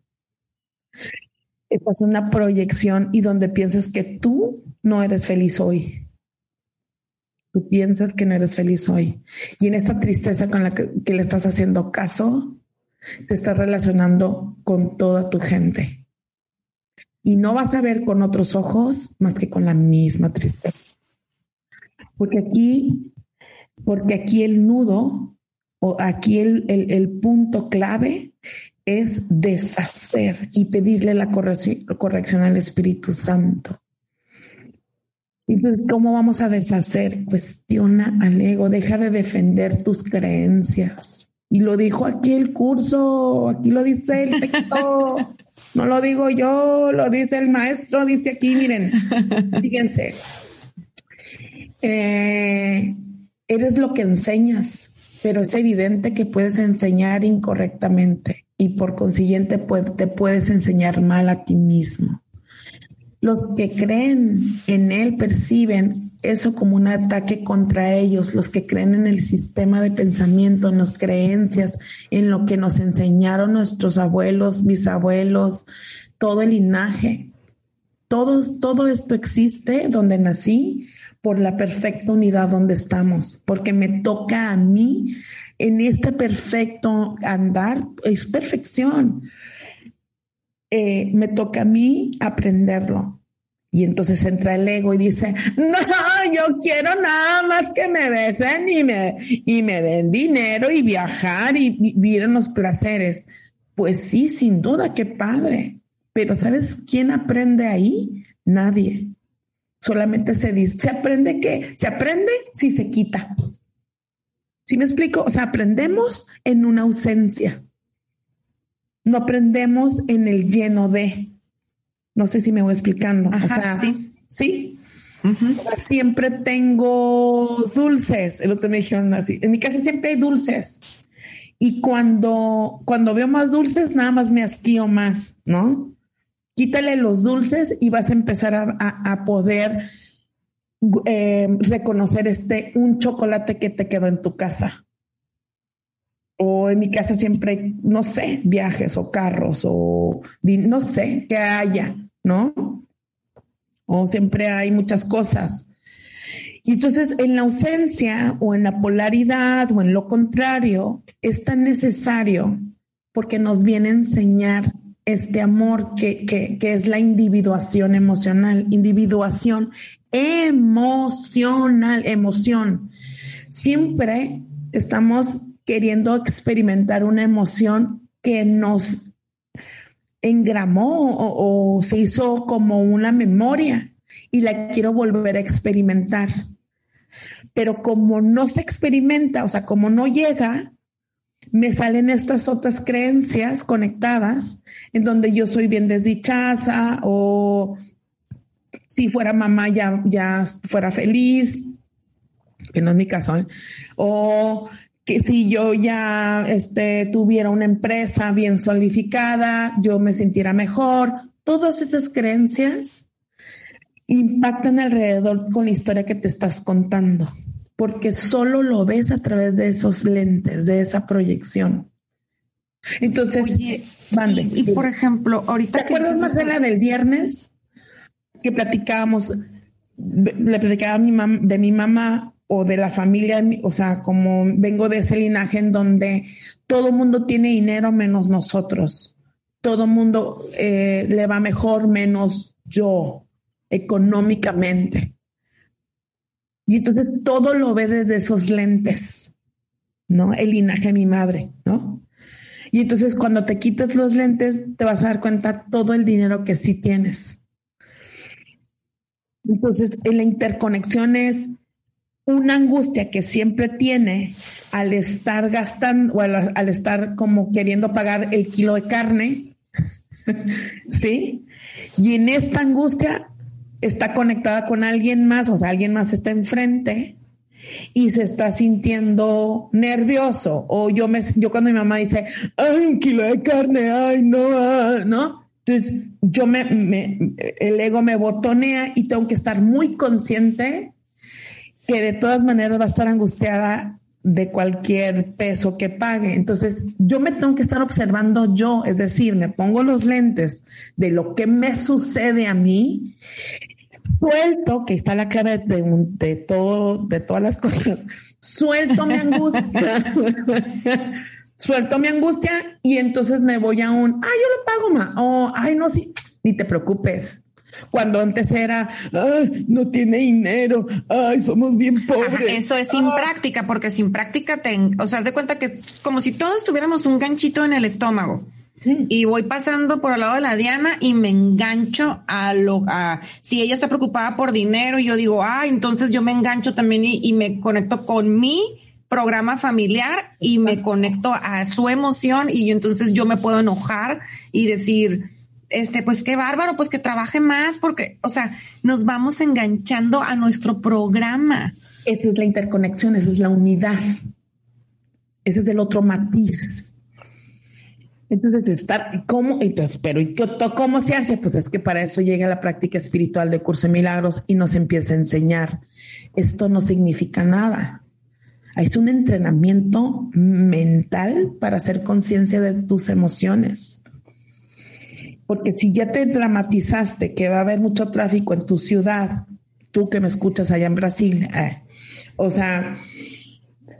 Es una proyección y donde piensas que tú no eres feliz hoy. Tú piensas que no eres feliz hoy. Y en esta tristeza con la que, que le estás haciendo caso, te estás relacionando con toda tu gente. Y no vas a ver con otros ojos más que con la misma tristeza. Porque aquí porque aquí el nudo o aquí el, punto clave es deshacer y pedirle la corrección, al Espíritu Santo. Y pues, ¿cómo vamos a deshacer? Cuestiona al ego, deja de defender tus creencias. Y lo dijo aquí el curso, aquí lo dice el texto, *laughs* no lo digo yo, lo dice el maestro, dice aquí, miren, fíjense. Eh, eres lo que enseñas, pero es evidente que puedes enseñar incorrectamente y por consiguiente te puedes enseñar mal a ti mismo. Los que creen en Él perciben eso como un ataque contra ellos, los que creen en el sistema de pensamiento, en las creencias, en lo que nos enseñaron nuestros abuelos, bisabuelos, todo el linaje. Todo, todo esto existe donde nací por la perfecta unidad donde estamos, porque me toca a mí en este perfecto andar, es perfección. Eh, me toca a mí aprenderlo. Y entonces entra el ego y dice, no, yo quiero nada más que me besen y me, y me den dinero y viajar y vivir en los placeres. Pues sí, sin duda, qué padre. Pero ¿sabes quién aprende ahí? Nadie solamente se dice, se aprende que, se aprende si se quita. ¿Sí me explico? O sea, aprendemos en una ausencia. No aprendemos en el lleno de. No sé si me voy explicando. o sea, sí. Sí. siempre tengo dulces. El otro me dijeron así. En mi casa siempre hay dulces. Y cuando, cuando veo más dulces, nada más me asquío más, ¿no? Quítale los dulces y vas a empezar a, poder eh, reconocer este un chocolate que te quedó en tu casa. O en mi casa siempre, no sé, viajes o carros o no sé, que haya, ¿no? O siempre hay muchas cosas. Y entonces en la ausencia o en la polaridad o en lo contrario, es tan necesario porque nos viene a enseñar este amor que, que, que es la individuación emocional, individuación emocional, emoción. Siempre estamos queriendo experimentar una emoción que nos engramó o, o, se hizo como una memoria y la quiero volver a experimentar. Pero como no se experimenta, o sea, como no llega, me salen estas otras creencias conectadas en donde yo soy bien desdichada o si fuera mamá ya, ya fuera feliz, que no es mi caso, ¿eh? o que si yo ya este, tuviera una empresa bien solidificada, yo me sintiera mejor. Todas esas creencias impactan alrededor con la historia que te estás contando porque solo lo ves a través de esos lentes, de esa proyección. Entonces, y, por ejemplo, ahorita ¿Te acuerdas más de la del viernes que platicábamos? Le platicaba a mi de mi mamá o de la familia, o sea, como vengo de ese linaje en donde todo mundo tiene dinero menos nosotros. Todo mundo eh, le va mejor menos yo, económicamente. Y entonces todo lo ve desde esos lentes, ¿no? El linaje de mi madre, ¿no? Y entonces cuando te quitas los lentes, te vas a dar cuenta todo el dinero que sí tienes. Entonces, la interconexión es una angustia que siempre tiene al estar gastando o al, al estar como queriendo pagar el kilo de carne, *laughs* ¿sí? Y en esta angustia está conectada con alguien más, o sea, alguien más está enfrente y se está sintiendo nervioso. O yo me, yo cuando mi mamá dice, ay, un kilo de carne, ay, no, ah", ¿no? Entonces, yo me, el ego me botonea y tengo que estar muy consciente que de todas maneras va a estar angustiada de cualquier peso que pague. Entonces, yo me tengo que estar observando yo, es decir, me pongo los lentes de lo que me sucede a mí, suelto, que está la clave de, de todo, de todas las *laughs* cosas, suelto mi angustia, *laughs* suelto mi angustia y entonces me voy a un, ay, yo lo pago, ma, o, ay, no, sí, ni te preocupes, cuando antes era, ay, no tiene dinero, ay, somos bien pobres. eso es sin práctica, porque sin práctica, te, o sea, haz de cuenta que como si todos tuviéramos un ganchito en el estómago. Y voy pasando por al lado de la Diana y me engancho a lo, a, si ella está preocupada por dinero, yo digo, ah, entonces yo me engancho también y, y me conecto con mi programa familiar y me conecto a su emoción y yo entonces yo me puedo enojar y decir, este, pues qué bárbaro, pues que trabaje más, porque, o sea, nos vamos enganchando a nuestro programa. Esa es la interconexión, esa es la unidad. Ese es el otro matiz. Entonces, estar, ¿cómo? Entonces, pero ¿y cómo se hace? Pues es que para eso llega la práctica espiritual de Curso de Milagros y nos empieza a enseñar. Esto no significa nada. Es un entrenamiento mental para hacer conciencia de tus emociones. Porque si ya te dramatizaste que va a haber mucho tráfico en tu ciudad, tú que me escuchas allá en Brasil, eh, o sea,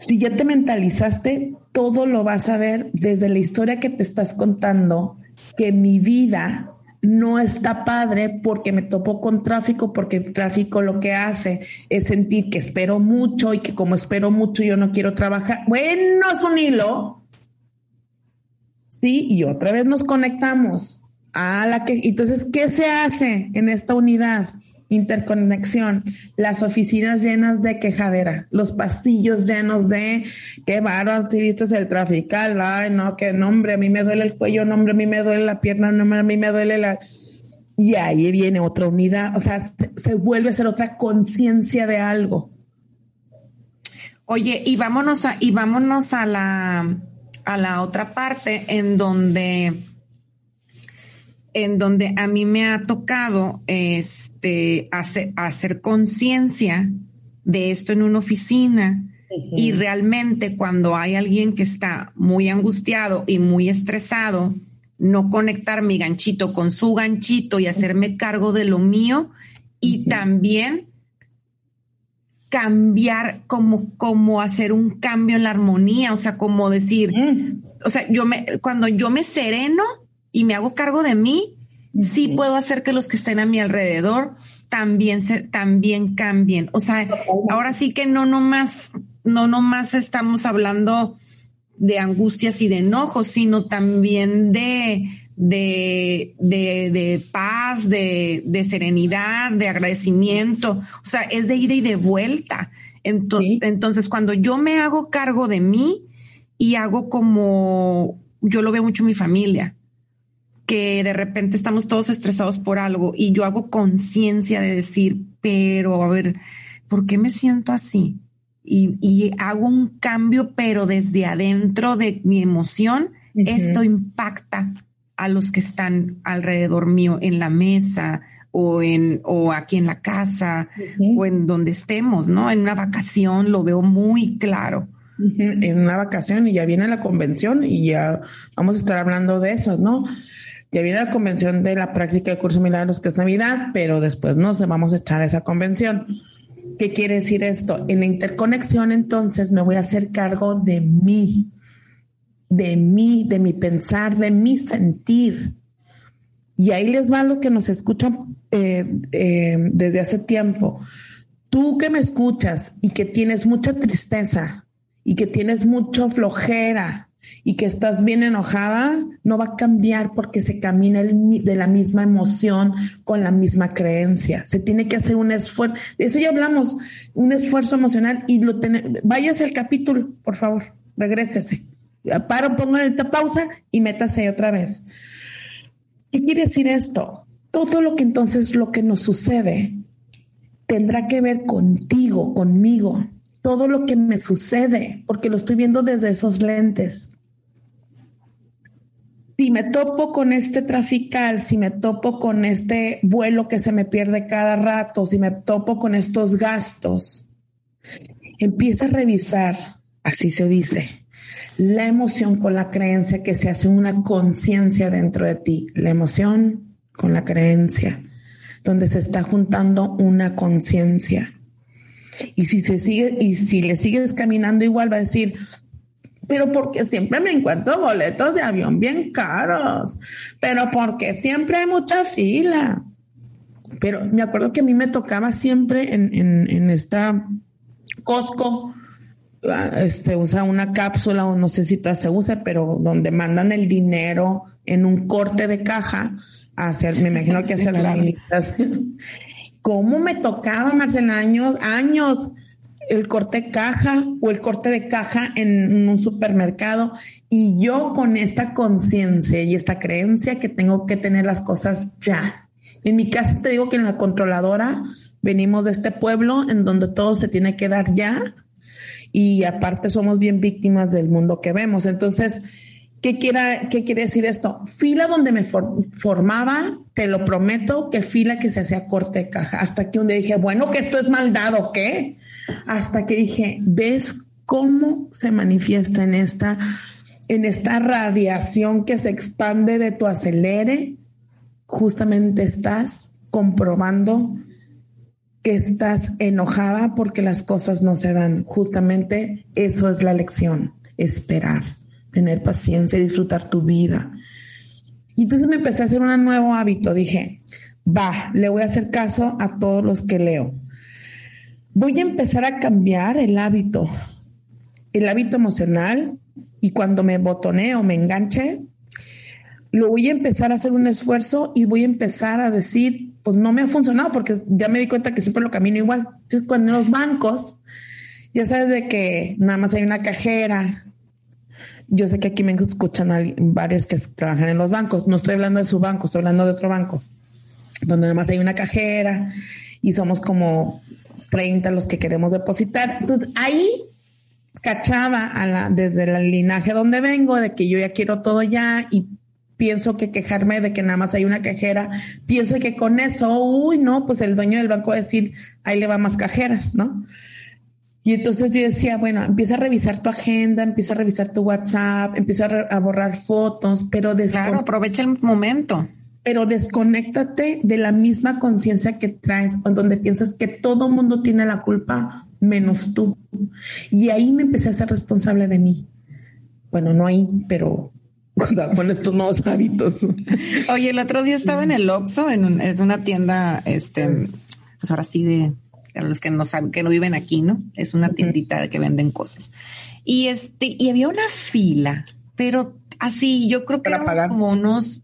si ya te mentalizaste, todo lo vas a ver desde la historia que te estás contando, que mi vida no está padre porque me topo con tráfico, porque el tráfico lo que hace es sentir que espero mucho y que como espero mucho yo no quiero trabajar. Bueno, es un hilo. Sí, y otra vez nos conectamos a la que, entonces, ¿qué se hace en esta unidad? Interconexión, las oficinas llenas de quejadera, los pasillos llenos de qué bárbaro, viste el trafical, ay, no, qué nombre, a mí me duele el cuello, nombre, a mí me duele la pierna, nombre, a mí me duele la. Y ahí viene otra unidad, o sea, se, se vuelve a ser otra conciencia de algo. Oye, y vámonos a, y vámonos a la, a la otra parte en donde en donde a mí me ha tocado este, hacer, hacer conciencia de esto en una oficina y realmente cuando hay alguien que está muy angustiado y muy estresado, no conectar mi ganchito con su ganchito y hacerme cargo de lo mío y también cambiar como, como hacer un cambio en la armonía, o sea, como decir, o sea, yo me, cuando yo me sereno, y me hago cargo de mí, sí puedo hacer que los que estén a mi alrededor también se, también cambien. O sea, ahora sí que no nomás, no nomás estamos hablando de angustias y de enojos, sino también de, de, de, de paz, de, de, serenidad, de agradecimiento. O sea, es de ida y de vuelta. Entonces, entonces, cuando yo me hago cargo de mí y hago como, yo lo veo mucho en mi familia, que de repente estamos todos estresados por algo y yo hago conciencia de decir, pero a ver, ¿por qué me siento así? Y, hago un cambio, pero desde adentro de mi emoción, esto impacta a los que están alrededor mío en la mesa o en o aquí en la casa o en donde estemos, ¿no? En una vacación lo veo muy claro. En una vacación y ya viene la convención y ya vamos a estar hablando de eso, ¿no? Ya viene la convención de la práctica de curso milagros, que es Navidad, pero después no se vamos a echar esa convención. ¿Qué quiere decir esto? En la interconexión, entonces, me voy a hacer cargo de mí, de mí, de mi pensar, de mi sentir. Y ahí les va lo que nos escuchan eh, eh, desde hace tiempo. Tú que me escuchas y que tienes mucha tristeza y que tienes mucha flojera y que estás bien enojada, no va a cambiar porque se camina de la misma emoción con la misma creencia. Se tiene que hacer un esfuerzo. De eso ya hablamos, un esfuerzo emocional y lo váyase al capítulo, por favor, regrésese. Paro, pongo en esta pausa y métase otra vez. ¿Qué quiere decir esto? Todo lo que entonces lo que nos sucede tendrá que ver contigo, conmigo. Todo lo que me sucede, porque lo estoy viendo desde esos lentes si me topo con este trafical, si me topo con este vuelo que se me pierde cada rato, si me topo con estos gastos, empieza a revisar, así se dice, la emoción con la creencia que se hace una conciencia dentro de ti, la emoción con la creencia, donde se está juntando una conciencia. Y si se sigue, y si le sigues caminando igual, va a decir, pero porque siempre me encuentro boletos de avión bien caros, pero porque siempre hay mucha fila. Pero me acuerdo que a mí me tocaba siempre en, en, en esta Costco, ah, se usa una cápsula o no sé si se usa, pero donde mandan el dinero en un corte de caja hacia, me imagino que *laughs* hacia las listas. ¿Cómo me tocaba, Marcela, años, años? El corte caja o el corte de caja en un supermercado y yo con esta conciencia y esta creencia que tengo que tener las cosas ya. En mi caso te digo que en la controladora venimos de este pueblo en donde todo se tiene que dar ya y aparte somos bien víctimas del mundo que vemos. Entonces, ¿qué, quiera, qué quiere decir esto? Fila donde me formaba, te lo prometo, que fila que se hacía corte de caja. Hasta que un día dije, bueno, que esto es maldad o qué hasta que dije, ¿ves cómo se manifiesta en esta, en esta radiación que se expande de tu acelere? Justamente estás comprobando que estás enojada porque las cosas no se dan. Justamente eso es la lección, esperar, tener paciencia y disfrutar tu vida. Y entonces me empecé a hacer un nuevo hábito. Dije, va, le voy a hacer caso a todos los que leo voy a empezar a cambiar el hábito, el hábito emocional y cuando me botoneo, me enganche, lo voy a empezar a hacer un esfuerzo y voy a empezar a decir, pues no me ha funcionado porque ya me di cuenta que siempre lo camino igual. Entonces, cuando en los bancos, ya sabes de que nada más hay una cajera. Yo sé que aquí me escuchan varios que trabajan en los bancos. No estoy hablando de su banco, estoy hablando de otro banco, donde nada más hay una cajera y somos como 30 los que queremos depositar. Entonces ahí cachaba a la, desde el linaje donde vengo, de que yo ya quiero todo ya y pienso que quejarme de que nada más hay una cajera, pienso que con eso, uy, no, pues el dueño del banco va a decir, ahí le va más cajeras, ¿no? Y entonces yo decía, bueno, empieza a revisar tu agenda, empieza a revisar tu WhatsApp, empieza a, borrar fotos, pero Claro, aprovecha el momento pero desconéctate de la misma conciencia que traes, donde piensas que todo mundo tiene la culpa menos tú. Y ahí me empecé a ser responsable de mí. Bueno, no ahí, pero *laughs* con estos nuevos hábitos. Oye, el otro día estaba en el Oxxo, en es una tienda, este, pues ahora sí de a los que no saben, que no viven aquí, ¿no? Es una tiendita que venden cosas. Y este, y había una fila, pero así, yo creo que eran como unos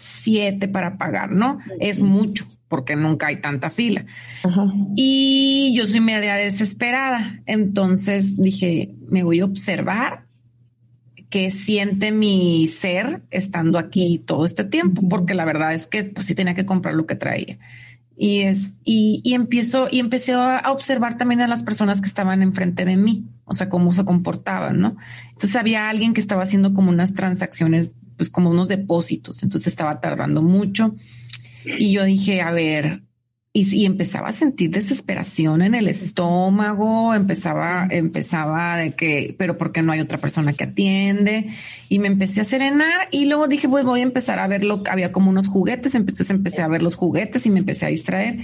siete para pagar, ¿no? Es mucho porque nunca hay tanta fila. Y yo soy media desesperada. Entonces dije, me voy a observar qué siente mi ser estando aquí todo este tiempo, porque la verdad es que pues sí tenía que comprar lo que traía. Y es, y, y empiezo, y empecé a observar también a las personas que estaban enfrente de mí, o sea, cómo se comportaban, ¿no? Entonces había alguien que estaba haciendo como unas transacciones pues como unos depósitos, entonces estaba tardando mucho. Y yo dije, a ver, y, empezaba a sentir desesperación en el estómago, empezaba, empezaba de que, pero porque no hay otra persona que atiende? Y me empecé a serenar y luego dije, pues voy a empezar a ver lo que había como unos juguetes, entonces empecé a ver los juguetes y me empecé a distraer.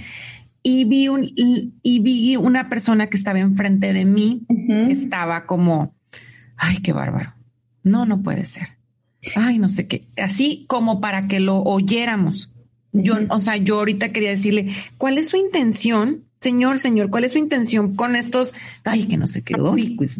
Y vi un, y, vi una persona que estaba enfrente de mí, estaba como, ay, qué bárbaro. No, no puede ser ay, no sé qué, así como para que lo oyéramos. Yo, o sea, yo ahorita quería decirle, ¿cuál es su intención? Señor, señor, ¿cuál es su intención con estos? Ay, que no sé qué. Pues,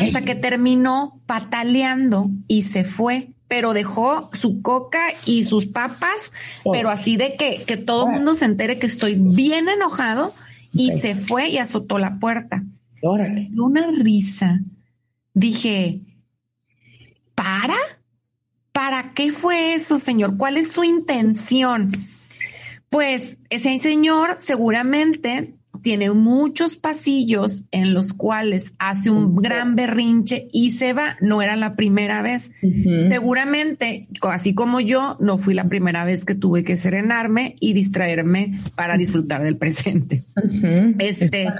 hasta que terminó pataleando y se fue, pero dejó su coca y sus papas, oh. pero así de que, que todo el mundo se entere que estoy bien enojado y se fue y azotó la puerta. Órale. Una risa. Dije, ¿para? ¿Para qué fue eso, señor? ¿Cuál es su intención? Pues ese señor seguramente tiene muchos pasillos en los cuales hace un gran berrinche y se va. No era la primera vez. Seguramente, así como yo, no fui la primera vez que tuve que serenarme y distraerme para disfrutar del presente. Este,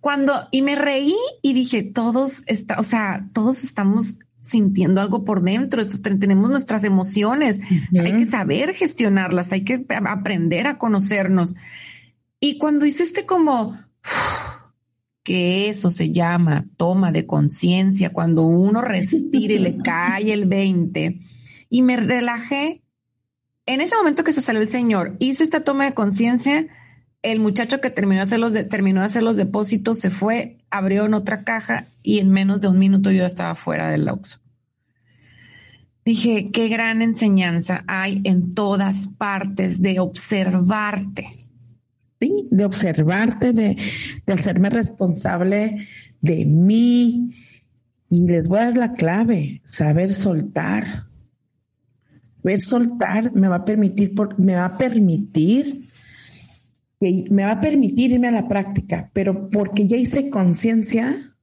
cuando, y me reí y dije, todos está, o sea, todos estamos sintiendo algo por dentro, esto, tenemos nuestras emociones, hay que saber gestionarlas, hay que aprender a conocernos. Y cuando hice este como, que eso se llama toma de conciencia, cuando uno respira y le cae el 20, y me relajé, en ese momento que se salió el señor, hice esta toma de conciencia, el muchacho que terminó de, hacer los de depósitos se fue, abrió en otra caja y en menos de un minuto yo estaba fuera del Oxxo. Dije, qué gran enseñanza hay en todas partes de observarte de observarte, de, hacerme responsable de mí. Y les voy a dar la clave, saber soltar. Saber soltar me va a permitir, me va a permitir, me va a permitir irme a la práctica, pero porque ya hice conciencia,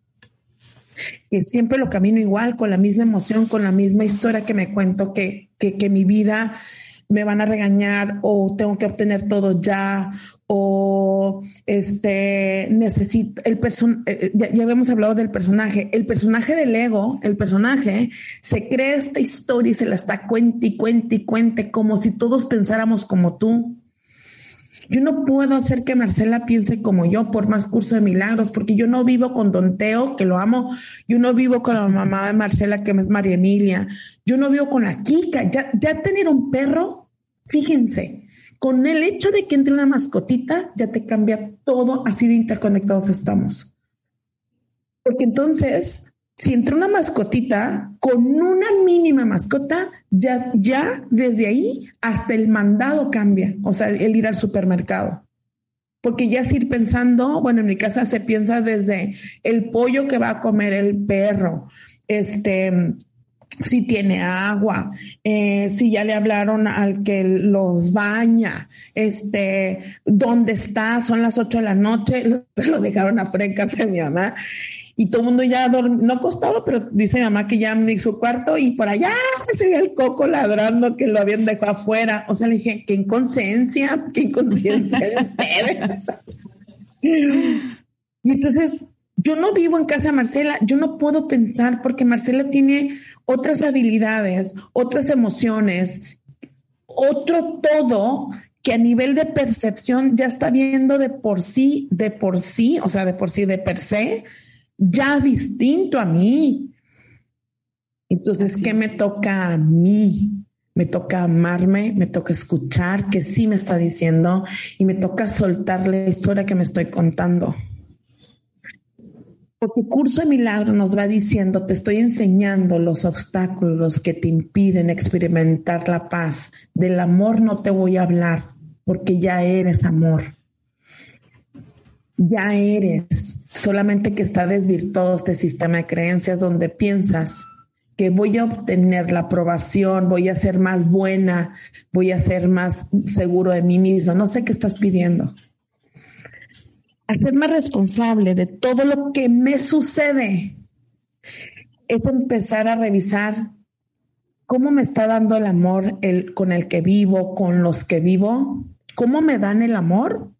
que siempre lo camino igual, con la misma emoción, con la misma historia que me cuento, que, que, mi vida me van a regañar o tengo que obtener todo ya o este necesito el person eh, eh, ya, habíamos hablado del personaje el personaje del ego el personaje se crea esta historia y se la está cuente y cuente y cuente como si todos pensáramos como tú yo no puedo hacer que Marcela piense como yo por más curso de milagros, porque yo no vivo con Don Teo, que lo amo. Yo no vivo con la mamá de Marcela, que es María Emilia. Yo no vivo con la Kika. Ya, ya tener un perro, fíjense, con el hecho de que entre una mascotita, ya te cambia todo, así de interconectados estamos. Porque entonces, si entra una mascotita, con una mínima mascota, ya, ya desde ahí hasta el mandado cambia, o sea, el ir al supermercado. Porque ya es ir pensando, bueno, en mi casa se piensa desde el pollo que va a comer el perro, este, si tiene agua, eh, si ya le hablaron al que los baña, este, dónde está, son las ocho de la noche, *laughs* lo, dejaron afuera en casa de mi mamá. Y todo el mundo ya no acostado, pero dice mamá que ya en su cuarto y por allá se ve el coco ladrando que lo habían dejado afuera. O sea, le dije, qué inconsciencia, qué inconsciencia *laughs* Y entonces, yo no vivo en casa de Marcela, yo no puedo pensar porque Marcela tiene otras habilidades, otras emociones, otro todo que a nivel de percepción ya está viendo de por sí, de por sí, o sea, de por sí, de per se, ya distinto a mí. Entonces, ¿qué me toca a mí? Me toca amarme, me toca escuchar que sí me está diciendo y me toca soltar la historia que me estoy contando. Porque curso de milagro nos va diciendo, te estoy enseñando los obstáculos que te impiden experimentar la paz. Del amor no te voy a hablar, porque ya eres amor. Ya eres, solamente que está desvirtuado este sistema de creencias donde piensas que voy a obtener la aprobación, voy a ser más buena, voy a ser más seguro de mí misma. No sé qué estás pidiendo hacerme responsable de todo lo que me sucede es empezar a revisar cómo me está dando el amor el, con el que vivo, con los que vivo, cómo me dan el amor.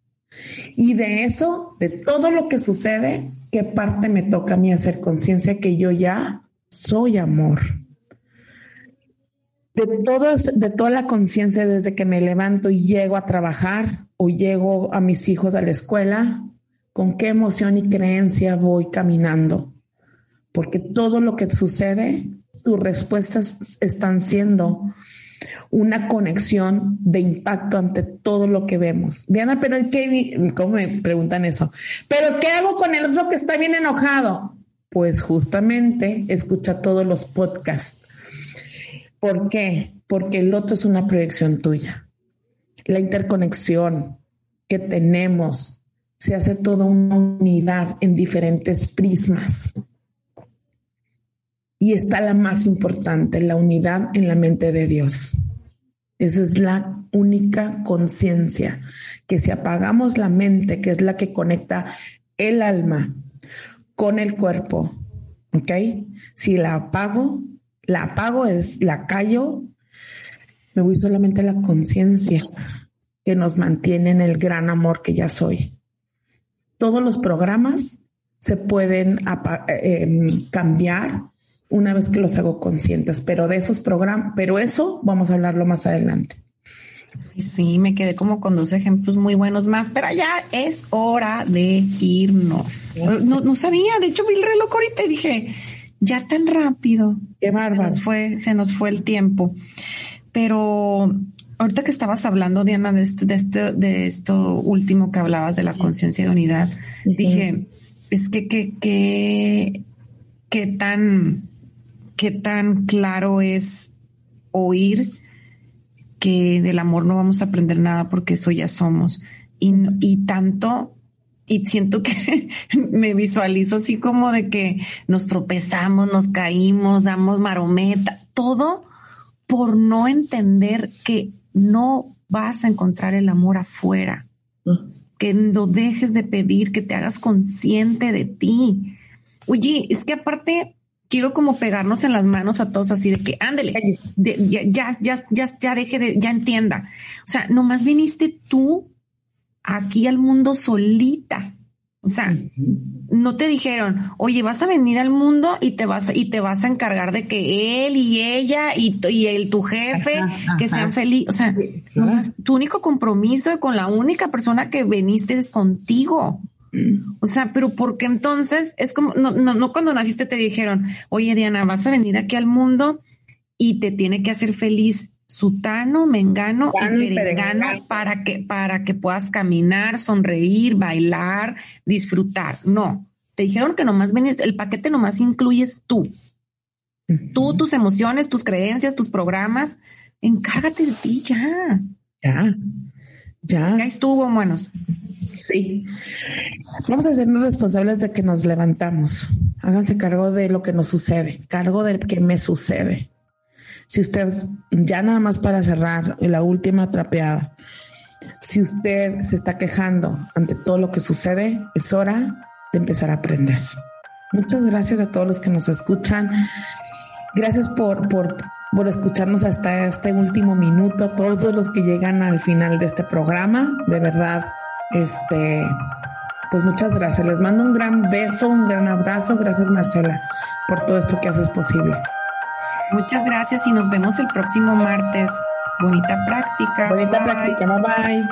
Y de eso, de todo lo que sucede, qué parte me toca a mí hacer conciencia que yo ya soy amor. De, de toda la conciencia desde que me levanto y llego a trabajar o llego a mis hijos a la escuela, con qué emoción y creencia voy caminando. Porque todo lo que sucede, tus respuestas están siendo una conexión de impacto ante todo lo que vemos. Diana, pero ¿qué? ¿Cómo me preguntan eso? ¿Pero qué hago con el otro que está bien enojado? Pues justamente escucha todos los podcasts. ¿Por qué? Porque el otro es una proyección tuya. La interconexión que tenemos se hace toda una unidad en diferentes prismas. Y está la más importante, la unidad en la mente de Dios. Esa es la única conciencia, que si apagamos la mente, que es la que conecta el alma con el cuerpo, ¿ok? Si la apago, la apago es, la callo, me voy solamente a la conciencia que nos mantiene en el gran amor que ya soy. Todos los programas se pueden em, cambiar una vez que los hago conscientes, pero de esos programas, pero eso vamos a hablarlo más adelante. Sí, me quedé como con dos ejemplos muy buenos más, pero ya es hora de irnos. No, sabía, de hecho vi el reloj ahorita y dije, ya tan rápido. Qué bárbaro. fue, se nos fue el tiempo. Pero ahorita que estabas hablando, Diana, de esto, de esto, de esto último que hablabas de la conciencia de unidad, dije, es que, que, que, qué tan, qué tan claro es oír que del amor no vamos a aprender nada porque eso ya somos. Y, y tanto, y siento que *laughs* me visualizo así como de que nos tropezamos, nos caímos, damos marometa, todo por no entender que no vas a encontrar el amor afuera, que no dejes de pedir, que te hagas consciente de ti. Oye, es que aparte quiero como pegarnos en las manos a todos así de que ándele, ya, ya, ya, ya, ya deje de, ya entienda. O sea, nomás viniste tú aquí al mundo solita. O sea, no te dijeron, oye, vas a venir al mundo y te vas y te vas a encargar de que él y ella y, y el tu jefe que sean felices. O sea, tu único compromiso con la única persona que veniste es contigo. O sea, pero porque entonces es como, no, no, no cuando naciste te dijeron, oye Diana, vas a venir aquí al mundo y te tiene que hacer feliz sutano, mengano y perengano para que, para que puedas caminar, sonreír, bailar, disfrutar. No, te dijeron que nomás venís, el paquete nomás incluyes tú. Tú, tus emociones, tus creencias, tus programas, encárgate de ti ya. Ya, ya. Ya estuvo, buenos. Sí. Vamos a hacernos responsables de que nos levantamos. Háganse cargo de lo que nos sucede, cargo de que me sucede. Si usted, ya nada más para cerrar, la última trapeada, si usted se está quejando ante todo lo que sucede, es hora de empezar a aprender. Muchas gracias a todos los que nos escuchan. Gracias por, por, por escucharnos hasta este último minuto, a todos los que llegan al final de este programa. De verdad, este, pues muchas gracias. Les mando un gran beso, un gran abrazo. Gracias, Marcela, por todo esto que haces posible. Muchas gracias y nos vemos el próximo martes. Bonita práctica. Bonita práctica. Bye bye.